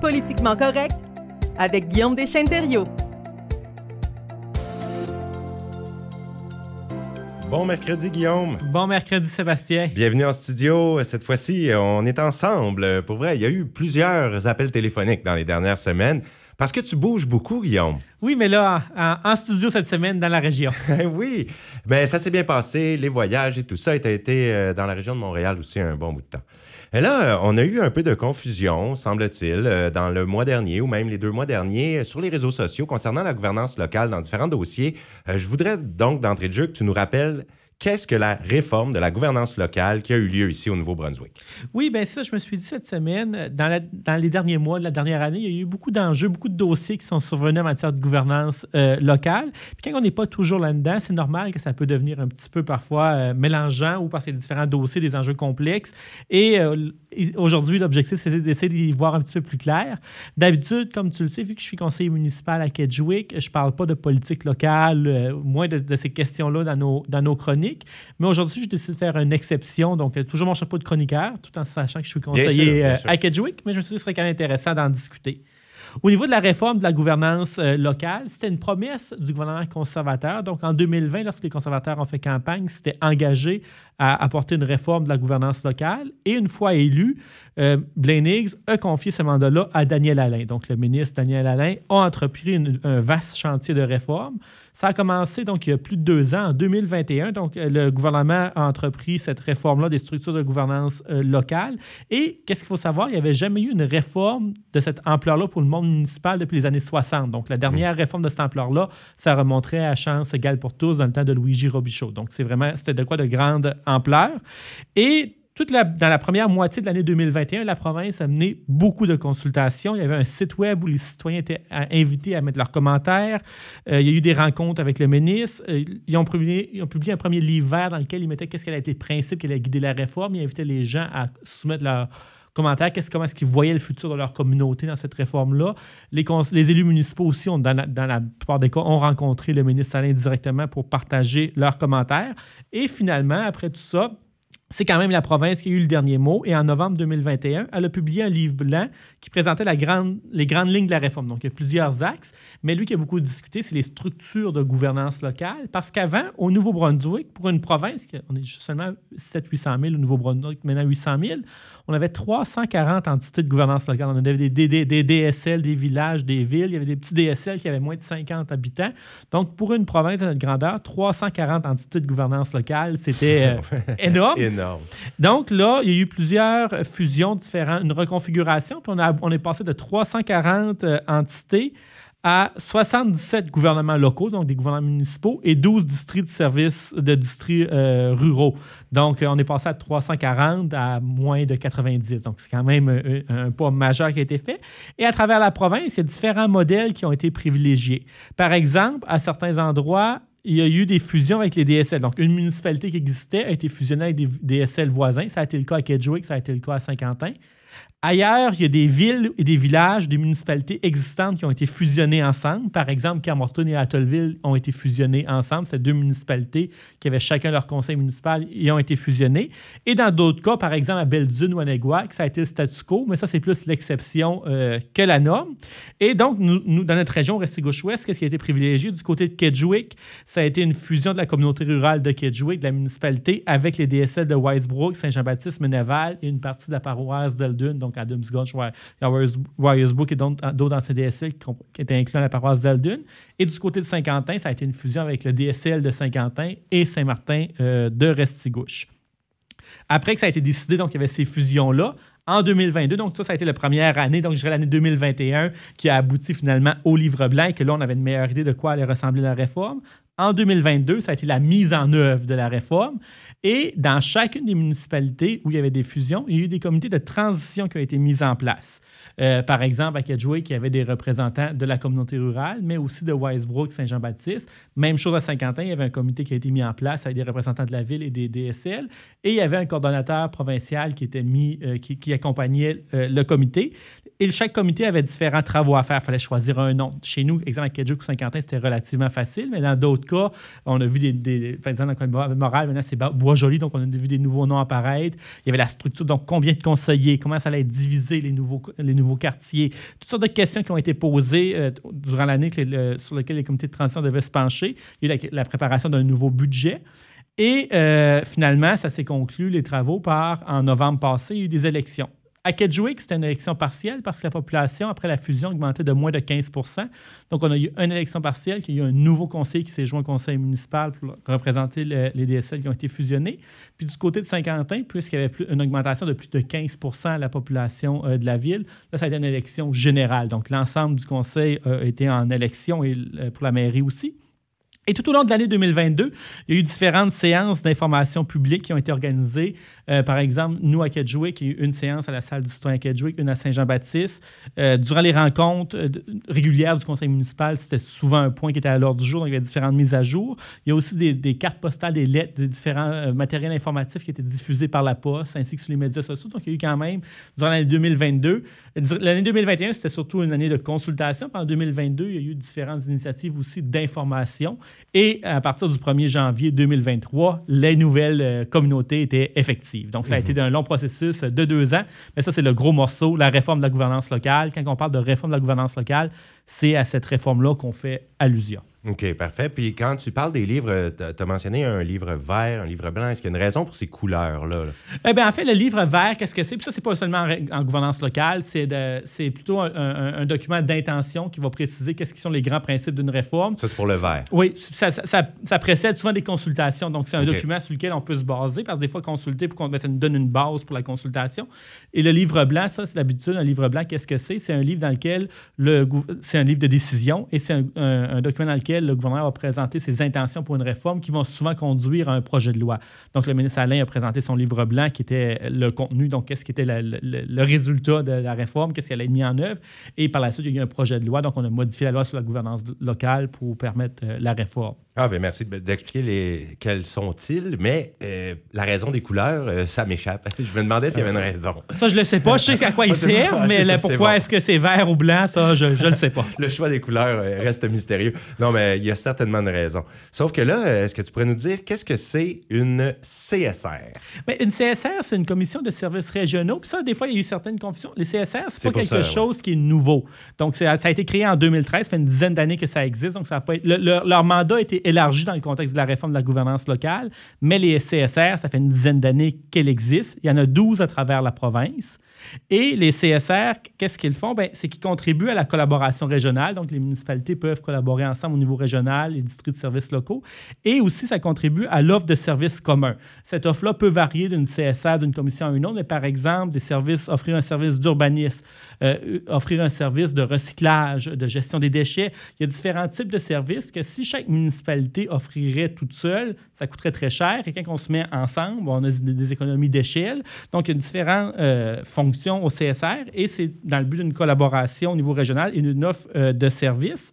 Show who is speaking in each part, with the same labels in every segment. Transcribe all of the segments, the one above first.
Speaker 1: Politiquement correct avec Guillaume Deschênes-Thériault.
Speaker 2: Bon mercredi, Guillaume.
Speaker 3: Bon mercredi, Sébastien.
Speaker 2: Bienvenue en studio. Cette fois-ci, on est ensemble. Pour vrai, il y a eu plusieurs appels téléphoniques dans les dernières semaines. Parce que tu bouges beaucoup, Guillaume.
Speaker 3: Oui, mais là, en, studio cette semaine dans la région.
Speaker 2: oui, mais ça s'est bien passé. Les voyages et tout ça. Tu as été euh, dans la région de Montréal aussi un bon bout de temps. Et là, on a eu un peu de confusion, semble-t-il, euh, dans le mois dernier ou même les deux mois derniers sur les réseaux sociaux concernant la gouvernance locale dans différents dossiers. Euh, je voudrais donc d'entrée de jeu que tu nous rappelles qu'est-ce que la réforme de la gouvernance locale qui a eu lieu ici au Nouveau-Brunswick?
Speaker 3: Oui, bien ça, je me suis dit cette semaine, dans, les derniers mois de la dernière année, il y a eu beaucoup d'enjeux, beaucoup de dossiers qui sont survenus en matière de gouvernance euh, locale. Puis quand on n'est pas toujours là-dedans, c'est normal que ça peut devenir un petit peu parfois euh, mélangeant ou parce y a différents dossiers, des enjeux complexes. Et euh, aujourd'hui, l'objectif, c'est d'essayer d'y voir un petit peu plus clair. D'habitude, comme tu le sais, vu que je suis conseiller municipal à Kedgewick, je ne parle pas de politique locale, moins de, de ces questions-là dans nos, dans nos chroniques. Mais aujourd'hui, je décide de faire une exception. Donc, euh, toujours mon chapeau de chroniqueur, tout en sachant que je suis conseiller euh, à Kedgewick. Mais je me suis dit que ce serait quand même intéressant d'en discuter. Au niveau de la réforme de la gouvernance euh, locale, c'était une promesse du gouvernement conservateur. Donc, en 2020, lorsque les conservateurs ont fait campagne, c'était engagé à apporter une réforme de la gouvernance locale. Et une fois élu, euh, Blaine Higgs a confié ce mandat-là à Daniel Alain. Donc, le ministre Daniel Alain a entrepris un vaste chantier de réforme. Ça a commencé donc il y a plus de deux ans, en 2021. Donc, euh, le gouvernement a entrepris cette réforme-là des structures de gouvernance euh, locale. Et qu'est-ce qu'il faut savoir? Il n'y avait jamais eu une réforme de cette ampleur-là pour le monde municipal depuis les années 60. Donc, la dernière réforme de cette ampleur-là, ça remonterait à chance égale pour tous dans le temps de Luigi Robichaud. Donc, c'est vraiment, c'était de quoi de grande ampleur. Et toute dans la première moitié de l'année 2021, la province a mené beaucoup de consultations. Il y avait un site web où les citoyens étaient invités à mettre leurs commentaires. Euh, il y a eu des rencontres avec le ministre. Euh, ils, ont publié, un premier livre vert dans lequel ils mettaient qu'est-ce qu'elle a été le principe qui allait guider la réforme. Ils invitaient les gens à soumettre leurs commentaires, qu'est-ce, comment est-ce qu'ils voyaient le futur de leur communauté dans cette réforme-là? Les, élus municipaux aussi, ont, dans, la, dans, la, plupart des cas, ont rencontré le ministre Alain directement pour partager leurs commentaires. Et finalement, après tout ça, c'est quand même la province qui a eu le dernier mot. Et en novembre 2021, elle a publié un livre blanc qui présentait la grande, les grandes lignes de la réforme. Donc, il y a plusieurs axes. Mais lui qui a beaucoup discuté, c'est les structures de gouvernance locale. Parce qu'avant, au Nouveau-Brunswick, pour une province, on est seulement 700-800 000 au Nouveau-Brunswick, maintenant 800 000, on avait 340 entités de gouvernance locale. On avait des, des, DSL, des villages, des villes. Il y avait des petits DSL qui avaient moins de 50 habitants. Donc, pour une province de notre grandeur, 340 entités de gouvernance locale, c'était euh, énorme. Donc là, il y a eu plusieurs fusions différentes, une reconfiguration, on, est passé de 340 euh, entités à 77 gouvernements locaux, donc des gouvernements municipaux, et 12 districts de services de districts euh, ruraux. Donc, on est passé à 340 à moins de 90. Donc, c'est quand même un, un, pas majeur qui a été fait. Et à travers la province, il y a différents modèles qui ont été privilégiés. Par exemple, à certains endroits, il y a eu des fusions avec les DSL. Donc, une municipalité qui existait a été fusionnée avec des DSL voisins. Ça a été le cas à Kedgewick, ça a été le cas à Saint-Quentin. Ailleurs, il y a des villes et des villages, des municipalités existantes qui ont été fusionnées ensemble. Par exemple, Carmorton et Atholville ont été fusionnés ensemble. C'est deux municipalités qui avaient chacun leur conseil municipal et ont été fusionnés. Et dans d'autres cas, par exemple à Belle-Dune ou à Neguac, ça a été le statu quo, mais ça, c'est plus l'exception euh, que la norme. Et donc, nous, dans notre région Restigouche-Ouest, qu'est-ce qui a été privilégié? Du côté de Kedgewick, ça a été une fusion de la communauté rurale de Kedgewick, de la municipalité, avec les DSL de Wisebrook, Saint-Jean-Baptiste, Meneval et une partie de la paroisse d'Eldune donc Adams Gulch, Book et d'autres dans CDSL qui, qui étaient inclus dans la paroisse d'Aldun. Et du côté de Saint-Quentin, ça a été une fusion avec le DSL de Saint-Quentin et Saint-Martin euh, de Restigouche. Après que ça a été décidé, donc il y avait ces fusions-là, en 2022. Donc, ça, ça a été la première année, donc je dirais l'année 2021, qui a abouti finalement au livre blanc et que là, on avait une meilleure idée de quoi allait ressembler la réforme. En 2022, ça a été la mise en œuvre de la réforme. Et dans chacune des municipalités où il y avait des fusions, il y a eu des comités de transition qui ont été mis en place. Euh, par exemple, à il y avait des représentants de la communauté rurale, mais aussi de Wisebrook, Saint-Jean-Baptiste. Même chose à Saint-Quentin, il y avait un comité qui a été mis en place avec des représentants de la ville et des DSL. Et il y avait un coordonnateur provincial qui était mis, euh, qui, accompagnait euh, le comité. Et chaque comité avait différents travaux à faire. Il fallait choisir un nom. Chez nous, exemple, à Kedjuk ou Saint-Quentin, c'était relativement facile, mais dans d'autres on a vu des. des par Moral, maintenant, c'est Bois-Joli, donc on a vu des nouveaux noms apparaître. Il y avait la structure, donc combien de conseillers, comment ça allait être divisé, les nouveaux, quartiers. Toutes sortes de questions qui ont été posées euh, durant l'année sur lesquelles les comités de transition devaient se pencher. Il y a eu la, la préparation d'un nouveau budget. Et euh, finalement, ça s'est conclu, les travaux, par, en novembre passé, il y a eu des élections. À Kedgewick, c'était une élection partielle parce que la population, après la fusion, augmentait de moins de 15 Donc, on a eu une élection partielle, il y a eu un nouveau conseil qui s'est joint au conseil municipal pour représenter les DSL qui ont été fusionnés. Puis du côté de Saint-Quentin, puisqu'il y avait une augmentation de plus de 15 à la population euh, de la ville, là, ça a été une élection générale. Donc, l'ensemble du conseil a été en élection et euh, pour la mairie aussi. Et tout au long de l'année 2022, il y a eu différentes séances d'information publique qui ont été organisées. Euh, par exemple, nous à Kedgewick, il y a eu une séance à la salle du citoyen Kedgewick, une à Saint-Jean-Baptiste. Euh, durant les rencontres euh, régulières du conseil municipal, c'était souvent un point qui était à l'ordre du jour, donc il y avait différentes mises à jour. Il y a aussi des, cartes postales, des lettres, des différents matériels informatifs qui étaient diffusés par la poste, ainsi que sur les médias sociaux. Donc il y a eu quand même, durant l'année 2022, l'année 2021, c'était surtout une année de consultation. Puis en 2022, il y a eu différentes initiatives aussi d'information. Et à partir du 1er janvier 2023, les nouvelles euh, communautés étaient effectives. Donc, ça a été mhm. un long processus de deux ans. Mais ça, c'est le gros morceau, la réforme de la gouvernance locale. Quand on parle de réforme de la gouvernance locale, c'est à cette réforme-là qu'on fait allusion.
Speaker 2: OK, parfait. Puis quand tu parles des livres, tu as mentionné un livre vert, un livre blanc. Est-ce qu'il y a une raison pour ces couleurs-là?
Speaker 3: Eh bien, en fait, le livre vert, qu'est-ce que c'est? Puis ça, c'est pas seulement en, gouvernance locale, c'est plutôt un, document d'intention qui va préciser qu'est-ce qui sont les grands principes d'une réforme.
Speaker 2: Ça, c'est pour le vert.
Speaker 3: Oui, ça, ça, précède souvent des consultations. Donc, c'est un document sur lequel on peut se baser, parce que des fois, consulter, pour ben, ça nous donne une base pour la consultation. Et le livre blanc, ça, c'est l'habitude. Un livre blanc, qu'est-ce que c'est? C'est un livre dans lequel le c'est un livre de décision et c'est un document dans lequel le gouvernement va présenter ses intentions pour une réforme qui vont souvent conduire à un projet de loi. Donc, le ministre Alain a présenté son livre blanc qui était le contenu, donc qu'est-ce qui était le, résultat de la réforme, qu'est-ce qu'elle a mis en œuvre. Et par la suite, il y a eu un projet de loi. Donc, on a modifié la loi sur la gouvernance locale pour permettre euh, la réforme.
Speaker 2: Ah, bien, merci d'expliquer les... quels sont-ils, mais euh, la raison des couleurs, euh, ça m'échappe. Je me demandais s'il y avait une raison.
Speaker 3: Ça, je ne le sais pas. Je sais à quoi ils servent, mais pourquoi est-ce que c'est vert ou blanc, ça, je ne le sais pas.
Speaker 2: le choix des couleurs euh, reste mystérieux. Non, mais il y a certainement une raison. Sauf que là, est-ce que tu pourrais nous dire qu'est-ce que c'est une CSR?
Speaker 3: Bien, une CSR, c'est une commission de services régionaux. Puis ça, des fois, il y a eu certaines confusions. Les CSR, c'est pas quelque chose qui est nouveau. Donc, ça a été créé en 2013. Ça fait une dizaine d'années que ça existe. Donc, ça a pas leur mandat a été élargi dans le contexte de la réforme de la gouvernance locale, mais les CSR, ça fait une dizaine d'années qu'elles existent. Il y en a 12 à travers la province. Et les CSR, qu'est-ce qu'ils font? Ben, c'est qu'ils contribuent à la collaboration régionale. Donc, les municipalités peuvent collaborer ensemble au niveau régional, les districts de services locaux. Et aussi, ça contribue à l'offre de services communs. Cette offre-là peut varier d'une CSR, d'une commission à une autre, mais par exemple, des services, offrir un service d'urbanisme, euh, offrir un service de recyclage, de gestion des déchets. Il y a différents types de services que si chaque municipalité offrirait toute seule, ça coûterait très cher. Et quand on se met ensemble, on a des, économies d'échelle. Donc, il y a différentes euh, fonctions au CSR et c'est dans le but d'une collaboration au niveau régional et d'une offre euh, de services.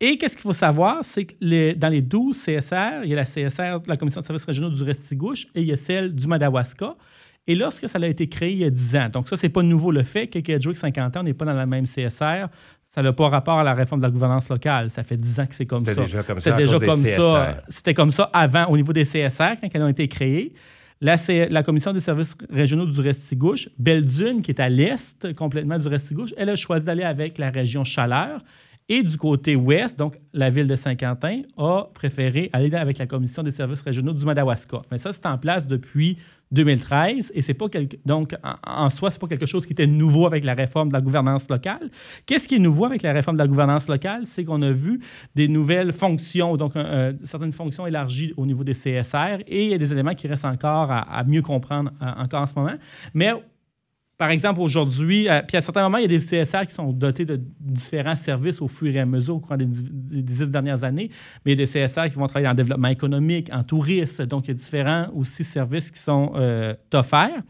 Speaker 3: Et qu'est-ce qu'il faut savoir, c'est que dans les 12 CSR, il y a la CSR de la Commission de services régionaux du Restigouche et il y a celle du Madawaska. Et lorsque ça a été créé il y a 10 ans, donc ça, c'est pas nouveau le fait que Kedgewick 50 ans, n'est pas dans la même CSR. Ça n'a pas rapport à la réforme de la gouvernance locale. Ça fait 10 ans que c'est comme ça.
Speaker 2: C'était déjà comme ça. déjà comme ça.
Speaker 3: C'était comme ça avant au niveau des CSR quand elles ont été créées. La, la Commission des services régionaux du Restigouche, Belle-Dune, qui est à l'est complètement du Restigouche, elle a choisi d'aller avec la région Chaleur. Et du côté ouest, donc la ville de Saint-Quentin, a préféré aller avec la Commission des services régionaux du Madawaska. Mais ça, c'est en place depuis 2013 et c'est pas donc en, soi c'est pas quelque chose qui était nouveau avec la réforme de la gouvernance locale. Qu'est-ce qui est nouveau avec la réforme de la gouvernance locale, c'est qu'on a vu des nouvelles fonctions, donc euh, certaines fonctions élargies au niveau des CSR et il y a des éléments qui restent encore à, mieux comprendre euh, encore en ce moment. Mais par exemple, aujourd'hui, euh, puis à certains moments, il y a des CSR qui sont dotés de différents services au fur et à mesure au cours des, dix dernières années, mais il y a des CSR qui vont travailler en développement économique, en tourisme, donc il y a différents aussi services qui sont euh, offerts.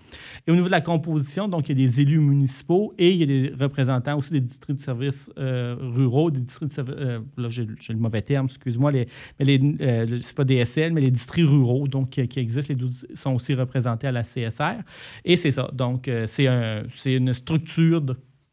Speaker 3: Et au niveau de la composition, donc il y a des élus municipaux et il y a des représentants aussi des districts de services euh, ruraux, des districts de services, là j'ai le mauvais terme, excuse-moi, mais les, c'est pas DSL, mais les districts ruraux, donc qui, existent, les 12 sont aussi représentés à la CSR. Et c'est ça, donc c'est un un- c'est une structure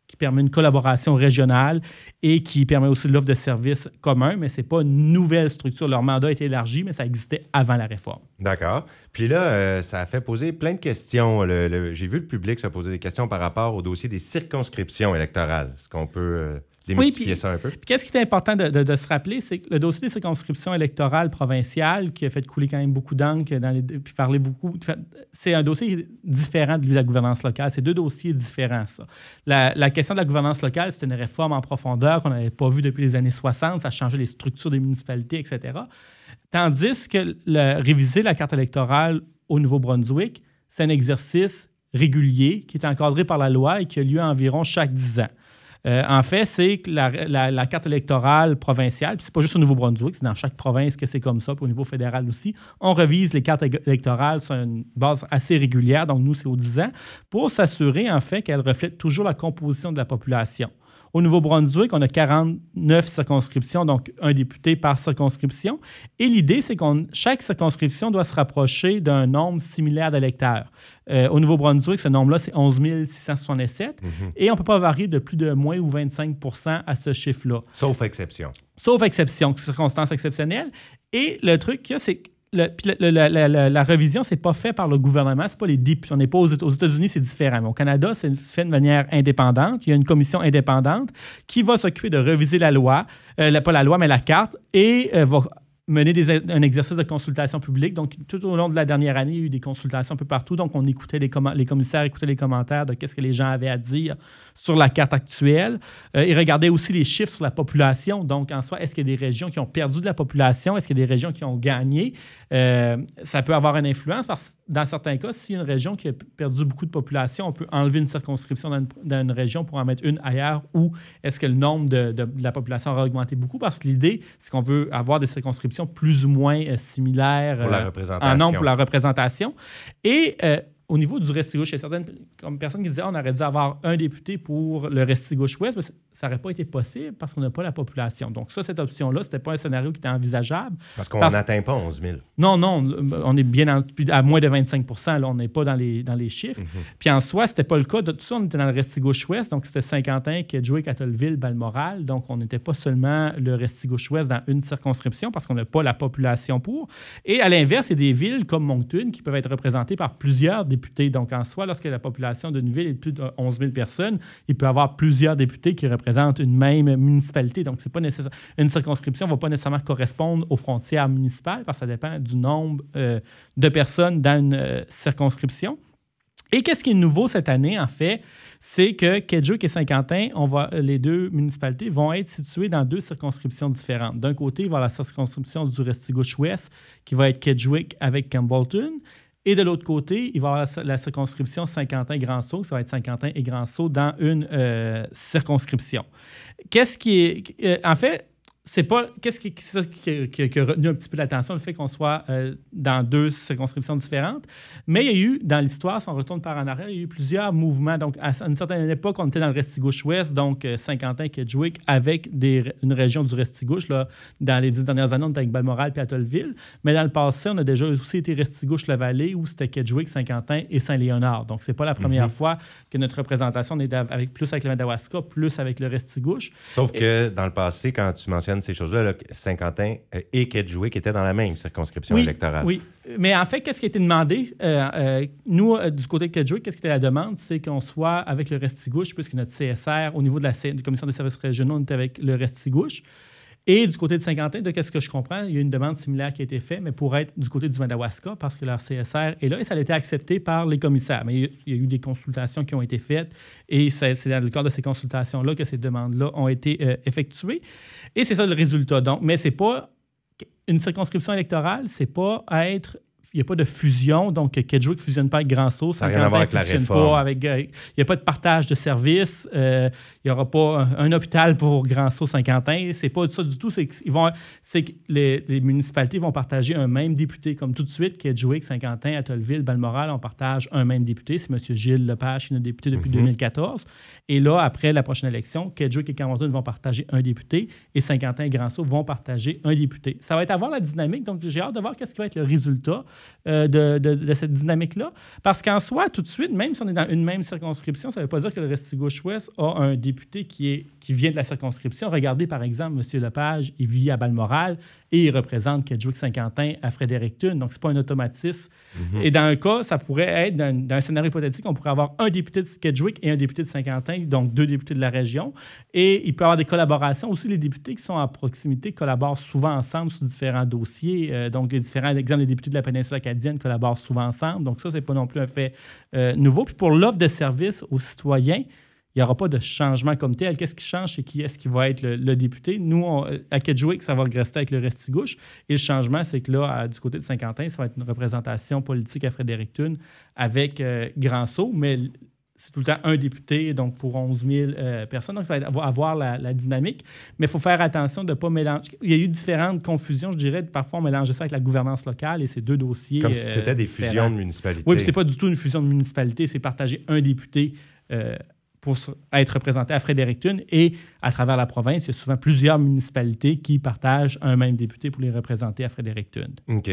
Speaker 3: qui permet une collaboration régionale et qui permet aussi l'offre de services communs, mais ce n'est pas une nouvelle structure. Leur mandat a été élargi, mais ça existait avant la réforme.
Speaker 2: D'accord. Puis là, euh, ça a fait poser plein de questions. J'ai vu le public se poser des questions par rapport au dossier des circonscriptions électorales. Est-ce qu'on peut euh, démystifier
Speaker 3: puis-
Speaker 2: ça un peu?
Speaker 3: Puis qu'est-ce qui est important de, de- de se rappeler, c'est que le dossier des circonscriptions électorales provinciales, qui a fait couler quand même beaucoup d'encre, dans les, puis parler beaucoup, c'est un dossier différent de lui, la gouvernance locale. C'est deux dossiers différents, ça. La, la question de la gouvernance locale, c'était une réforme en profondeur qu'on n'avait pas vue depuis les années 60. Ça a changé les structures des municipalités, etc. Tandis que le- réviser la carte électorale au Nouveau-Brunswick, c'est un exercice régulier qui est encadré par la loi et qui a lieu environ chaque 10 ans. Euh, en fait, c'est que la, la- carte électorale provinciale, puis c'est pas juste au Nouveau-Brunswick, c'est dans chaque province que c'est comme ça, puis au niveau fédéral aussi. On revise les cartes électorales sur une base assez régulière, donc nous, c'est aux 10 ans, pour s'assurer, en fait, qu'elles reflètent toujours la composition de la population. Au Nouveau-Brunswick, on a 49 circonscriptions, donc un député par circonscription. Et l'idée, c'est que chaque circonscription doit se rapprocher d'un nombre similaire d'électeurs. Euh, au Nouveau-Brunswick, ce nombre-là, c'est 11 667. Et on ne peut pas varier de plus de moins ou 25% à ce chiffre-là
Speaker 2: Sauf exception.
Speaker 3: sauf exception, circonstances exceptionnelles. Et le truc c'est que la, la- la- la pas fait par le gouvernement, c'est pas les députés. On n'est pas aux, aux États-Unis, c'est différent. Au Canada, c'est fait de manière indépendante. Il y a une commission indépendante qui va s'occuper de reviser la loi, euh, pas la loi, mais la carte, et euh, va mener un exercice de consultation publique. Donc, tout au long de la dernière année, il y a eu des consultations un peu partout. Donc, on écoutait les, commen- les commissaires, écoutaient les commentaires de qu'est-ce que les gens avaient à dire sur la carte actuelle. Euh, ils regardaient aussi les chiffres sur la population. Donc, en soi, est-ce qu'il y a des régions qui ont perdu de la population? Est-ce qu'il y a des régions qui ont gagné? Euh, ça peut avoir une influence parce que dans certains cas, a une région qui a perdu beaucoup de population, on peut enlever une circonscription dans une, région pour en mettre une ailleurs ou est-ce que le nombre de la population aura augmenté beaucoup? Parce que l'idée, c'est qu'on veut avoir des circonscriptions plus ou moins euh, similaires euh,
Speaker 2: représentation.
Speaker 3: en nombre pour la représentation. Et euh, au niveau du Restigouche, il y a certaines comme personnes qui disaient Ah, on aurait dû avoir un député pour le Restigouche-Ouest, mais ça n'aurait pas été possible parce qu'on n'a pas la population. Donc, ça, cette option-là, ce n'était pas un scénario qui était envisageable.
Speaker 2: Parce qu'on n'atteint pas 11 000.
Speaker 3: Non, non, on est bien en- à moins de 25 là, on n'est pas dans les, dans les chiffres. Puis en soi, c'était pas le cas. De tout ça, on était dans le Restigouche-Ouest, donc c'était Saint-Quentin, Kedgewick, Atholville, Balmoral. Donc, on n'était pas seulement le Restigouche-Ouest dans une circonscription parce qu'on n'a pas la population pour. Et à l'inverse, il y a des villes comme Moncton qui peuvent être représentées par plusieurs députés. Donc, en soi, lorsque la population d'une ville est de plus de 11 000 personnes, il peut y avoir plusieurs députés qui représentent une même municipalité. Donc, c'est pas nécessaire. Une circonscription ne va pas nécessairement correspondre aux frontières municipales parce que ça dépend du nombre euh, de personnes dans une euh, circonscription. Et qu'est-ce qui est nouveau cette année, en fait, c'est que Kedgewick et Saint-Quentin, on va, les deux municipalités vont être situées dans deux circonscriptions différentes. D'un côté, il va y avoir la circonscription du Restigouche-Ouest, qui va être Kedgewick avec Campbellton. Et de l'autre côté, il va y avoir la- circonscription Saint-Quentin-Grand-Sault, ça va être Saint-Quentin et Grand-Sault dans une euh, circonscription. Qu'est-ce qui est. euh, en fait, c'est pas. Qu'est-ce qui, qui, qui- qui a retenu un petit peu l'attention, le fait qu'on soit euh, dans deux circonscriptions différentes. Mais il y a eu, dans l'histoire, si on retourne par en arrière, il y a eu plusieurs mouvements. Donc, à une certaine époque, on était dans le Restigouche-Ouest, donc euh, Saint-Quentin, Kedgewick, avec des, une région du Restigouche. Là, dans les dix dernières années, on était avec Balmoral et Atholville. Mais dans le passé, on a déjà aussi été Restigouche-la-Vallée, où c'était Kedgewick, Saint-Quentin et Saint-Léonard. Donc, c'est pas la première fois que notre représentation est avec, plus avec le Madawaska, plus avec le Restigouche.
Speaker 2: Sauf que dans le passé, quand tu mentionnes ces choses-là, là, Saint-Quentin euh, et Kedgewick étaient dans la même circonscription électorale.
Speaker 3: Oui, mais en fait, qu'est-ce qui a été demandé? Euh, euh, nous, euh, du côté de Kedgewick, qu'est-ce qui était la demande? C'est qu'on soit avec le Restigouche, puisque notre CSR, au niveau de la Commission des services régionaux, on était avec le Restigouche. Et du côté de Saint-Quentin, de qu'est-ce que je comprends, il y a une demande similaire qui a été faite, mais pour être du côté du Madawaska, parce que leur CSR est là, et ça a été accepté par les commissaires. Mais il y a- eu des consultations qui ont été faites, et c'est c'est dans le cadre de ces consultations-là que ces demandes-là ont été euh, effectuées. Et c'est ça le résultat. Donc, mais c'est pas une circonscription électorale, c'est pas être. Il n'y a pas de fusion, donc Kedgewick ne fusionne pas avec Grand-Sault,
Speaker 2: Ça n'a rien à voir avec la
Speaker 3: fonctionne
Speaker 2: réforme.
Speaker 3: pas avec. euh, Il n'y a pas de partage de services, euh, il n'y aura pas un, un hôpital pour Grand-Sault Saint-Quentin. C'est pas ça du tout. C'est que, vont, les, les municipalités vont partager un même député, comme tout de suite, Kedgewick, Saint-Quentin, Atholville, Balmoral, on partage un même député. C'est M. Gilles Lepage qui est notre député depuis
Speaker 2: Mhm.
Speaker 3: 2014. Et là, après la prochaine élection, Kedgewick et Campbellton vont partager un député et Saint-Quentin et Grand-Sault vont partager un député. Ça va être à voir la dynamique, donc j'ai hâte de voir qu'est-ce qui va être le résultat. Euh, de, de, cette dynamique-là. Parce qu'en soi, tout de suite, même si on est dans une même circonscription, ça ne veut pas dire que le Restigouche-Ouest a un député qui, est, qui vient de la circonscription. Regardez, par exemple, M. Lepage, il vit à Balmoral et il représente Kedgewick-Saint-Quentin à Fredericton. Donc, ce n'est pas un automatisme. Mhm. Et dans un cas, ça pourrait être, dans, un scénario hypothétique, on pourrait avoir un député de Kedgewick et un député de Saint-Quentin, donc deux députés de la région. Et il peut y avoir des collaborations. Aussi, les députés qui sont à proximité collaborent souvent ensemble sur différents dossiers. Euh, donc, les différents exemples, les députés de la péninsule acadienne collaborent souvent ensemble. Donc, ça, ce n'est pas non plus un fait euh, nouveau. Puis pour l'offre de services aux citoyens, il n'y aura pas de changement comme tel. Qu'est-ce qui change, c'est qui est-ce qui va être le, député? Nous, à Kedgewick, ça va rester avec le Restigouche. Et le changement, c'est que là, du côté de Saint-Quentin, ça va être une représentation politique à Fredericton avec euh, Grand Saut, mais c'est tout le temps un député, donc pour 11 000 euh, personnes. Donc, ça va avoir la, dynamique. Mais il faut faire attention de ne pas mélanger. Il y a eu différentes confusions, je dirais. Parfois, on mélangeait ça avec la gouvernance locale et ces deux dossiers.
Speaker 2: Comme si c'était des fusions de municipalités.
Speaker 3: Oui, puis c'est pas du tout une fusion de municipalité. C'est partager un député pour être représenté à Fredericton. Et à travers la province, il y a souvent plusieurs municipalités qui partagent un même député pour les représenter à Fredericton.
Speaker 2: OK.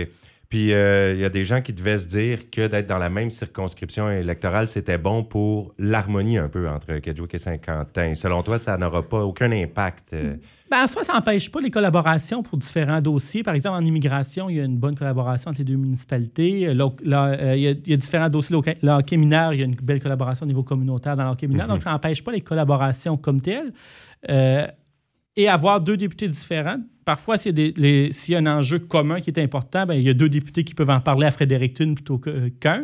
Speaker 2: Puis euh, il y a des gens qui devaient se dire que d'être dans la même circonscription électorale, c'était bon pour l'harmonie un peu entre Kedgewick et Saint-Quentin. Selon toi, ça n'aura pas aucun impact? Euh?
Speaker 3: Ben, en soi, ça n'empêche pas les collaborations pour différents dossiers. Par exemple, en immigration, il y a une bonne collaboration entre les deux municipalités. Euh, il, y a, différents dossiers. L'hockey mineur, il y a une belle collaboration au niveau communautaire dans l'hockey mineur. Mm-hmm. Donc, ça n'empêche pas les collaborations comme telles. et avoir deux députés différents, parfois, s'il y, a un enjeu commun qui est important, ben, il y a deux députés qui peuvent en parler à Fredericton plutôt euh, qu'un.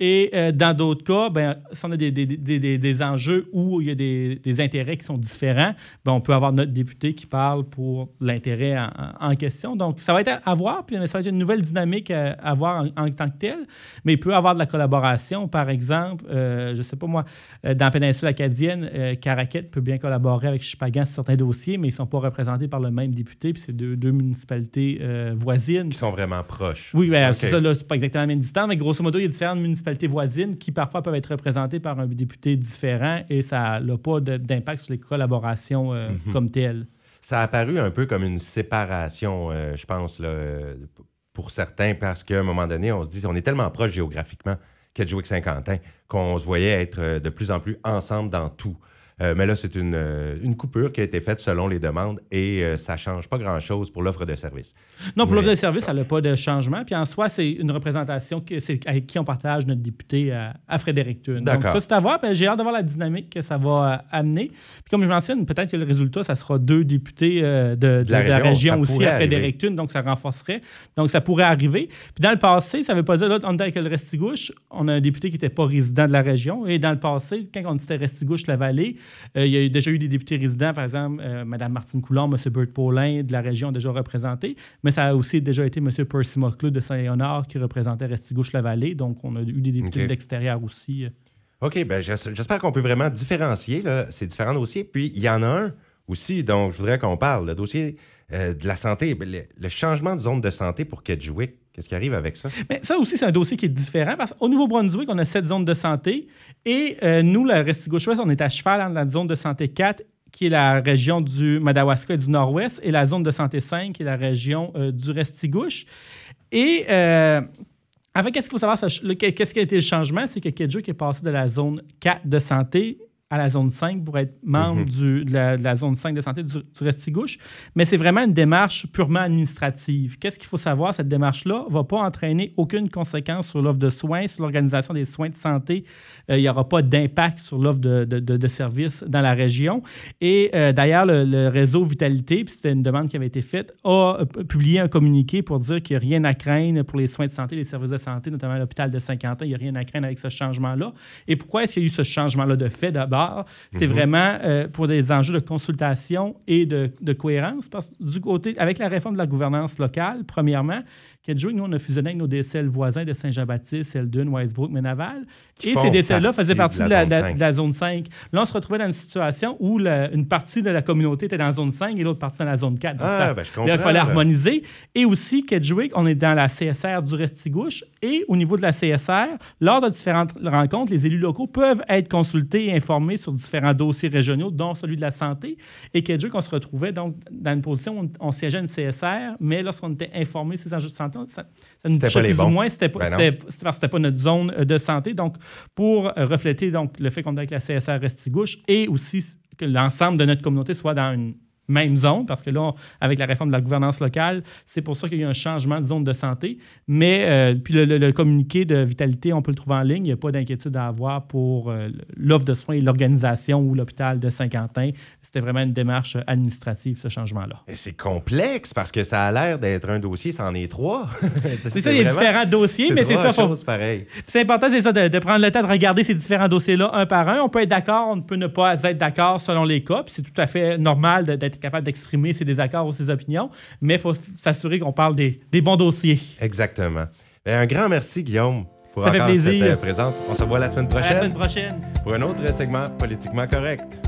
Speaker 3: Et euh, dans d'autres cas, ben, si on a des, enjeux où il y a des, intérêts qui sont différents, ben, on peut avoir notre député qui parle pour l'intérêt en, question. Donc, ça va être à, voir, puis ça va être une nouvelle dynamique à, voir en, tant que telle, mais il peut y avoir de la collaboration. Par exemple, euh, je ne sais pas moi, dans la péninsule acadienne, Caraquette peut bien collaborer avec Chipagan sur certains dossiers, mais ils ne sont pas représentés par le même député puis c'est deux, municipalités euh, voisines.
Speaker 2: Qui sont vraiment proches.
Speaker 3: Oui, ben, c'est ça, là, c'est pas exactement la même distance, mais grosso modo, il y a différentes municipalités voisines qui parfois peuvent être représentées par un député différent et ça n'a pas d'impact sur les collaborations euh, mhm. comme telles.
Speaker 2: Ça a apparu un peu comme une séparation, euh, je pense, là, pour certains, parce qu'à un moment donné, on se dit, on est tellement proche géographiquement, Kedgewick-Saint-Quentin, qu'on se voyait être de plus en plus ensemble dans tout. Euh, mais là, c'est une, euh, une, coupure qui a été faite selon les demandes et euh, ça ne change pas grand-chose pour l'offre de service.
Speaker 3: Non, pour l'offre de service, ça n'a pas de changement. Puis en soi, c'est une représentation que, avec qui on partage notre député à, à Fredericton. Donc, ça, c'est à voir. J'ai hâte de voir la dynamique que ça va amener. Puis comme je mentionne, peut-être que le résultat, ça sera deux députés de, la, région, aussi à Fredericton. Donc, ça renforcerait. Donc, ça pourrait arriver. Puis dans le passé, ça ne veut pas dire, là, on était avec le Restigouche, on a un député qui n'était pas résident de la région. Et dans le passé, quand on était Restigouche-la-Vallée, il y a déjà eu des députés résidents, par exemple, euh, Mme Martine Coulon, M. Bert Paulin de la région déjà représenté, mais ça a aussi déjà été M. Percy Moclou de Saint-Léonard qui représentait Restigouche-la-Vallée. Donc, on a eu des députés de l'extérieur aussi. Euh.
Speaker 2: OK, ben j'espère qu'on peut vraiment différencier là, ces différents dossiers. Puis, il y en a un aussi dont je voudrais qu'on parle, le dossier de la santé, ben, le, changement de zone de santé pour Kedgewick. Qu'est-ce qui arrive avec ça?
Speaker 3: Mais ça aussi, c'est un dossier qui est différent parce qu'au Nouveau-Brunswick, on a sept zones de santé et euh, nous, la Restigouche-Ouest, on est à cheval dans la zone de santé 4 qui est la région du Madawaska et du Nord-Ouest, et la zone de santé 5, qui est la région euh, du Restigouche. Et euh, en fait, qu'est-ce qu'il faut savoir? Qu'est-ce qui a été le changement? C'est que Kedjuk est passé de la zone 4 de santé à la zone 5 pour être membre mhm. du, de, la, zone 5 de santé du, du Restigouche. Mais c'est vraiment une démarche purement administrative. Qu'est-ce qu'il faut savoir? Cette démarche-là ne va pas entraîner aucune conséquence sur l'offre de soins, sur l'organisation des soins de santé. Euh, il n'y aura pas d'impact sur l'offre de, de, services dans la région. Et euh, d'ailleurs, le, réseau Vitalité, puis c'était une demande qui avait été faite, a publié un communiqué pour dire qu'il n'y a rien à craindre pour les soins de santé, les services de santé, notamment à l'hôpital de Saint-Quentin. Il n'y a rien à craindre avec ce changement-là. Et pourquoi est-ce qu'il y a eu ce changement-là de fait? C'est mhm. vraiment euh, pour des enjeux de consultation et de, de, cohérence. Parce que du côté, avec la réforme de la gouvernance locale, premièrement, nous, on a fusionné avec nos DCL voisins de Saint-Jean-Baptiste, Eldon, Weisbrook, Menaval. et ces DCL-là faisaient partie de la, zone 5. Là, on se retrouvait dans une situation où une partie de la communauté était dans la zone 5 et l'autre partie dans la zone 4. Donc,
Speaker 2: ah, ben, il
Speaker 3: fallait harmoniser. Et aussi, Kedgewick, on est dans la CSR du Restigouche. Et au niveau de la CSR, lors de différentes rencontres, les élus locaux peuvent être consultés et informés sur différents dossiers régionaux, dont celui de la santé. Et Kedgewick, on se retrouvait donc dans une position où on, siégeait une CSR, mais lorsqu'on était informé sur ces enjeux de santé, ça, ça nous
Speaker 2: C'était
Speaker 3: touchait
Speaker 2: pas les
Speaker 3: plus ou
Speaker 2: bons.
Speaker 3: moins. C'était pas,
Speaker 2: Ben
Speaker 3: c'était pas notre zone euh, de santé. Donc, pour euh, refléter donc, le fait qu'on est avec la CSR Restigouche et aussi que l'ensemble de notre communauté soit dans une même zone, parce que là, on- avec la réforme de la gouvernance locale, c'est pour ça qu'il y a eu un changement de zone de santé. Mais euh, puis le, le- le communiqué de vitalité, on peut le trouver en ligne. Il n'y a pas d'inquiétude à avoir pour euh, l'offre de soins et l'organisation ou l'hôpital de Saint-Quentin. C'était vraiment une démarche administrative, ce changement-là.
Speaker 2: Et c'est complexe parce que ça a l'air d'être un dossier, c'en est trois.
Speaker 3: C'est ça, il y a différents dossiers, mais c'est ça. faut-. C'est important, c'est ça, de, de prendre le temps de regarder ces différents dossiers-là un par un. On peut être d'accord, on peut ne pas être d'accord selon les cas. puis C'est tout à fait normal de- d'être capable d'exprimer ses désaccords ou ses opinions, mais il faut s'assurer qu'on parle des, des bons dossiers.
Speaker 2: Exactement. Ben, un grand merci, Guillaume, pour
Speaker 3: Ça fait plaisir.
Speaker 2: cette euh, présence. On se revoit la semaine
Speaker 3: À la
Speaker 2: prochaine
Speaker 3: semaine prochaine.
Speaker 2: pour un autre segment politiquement correct.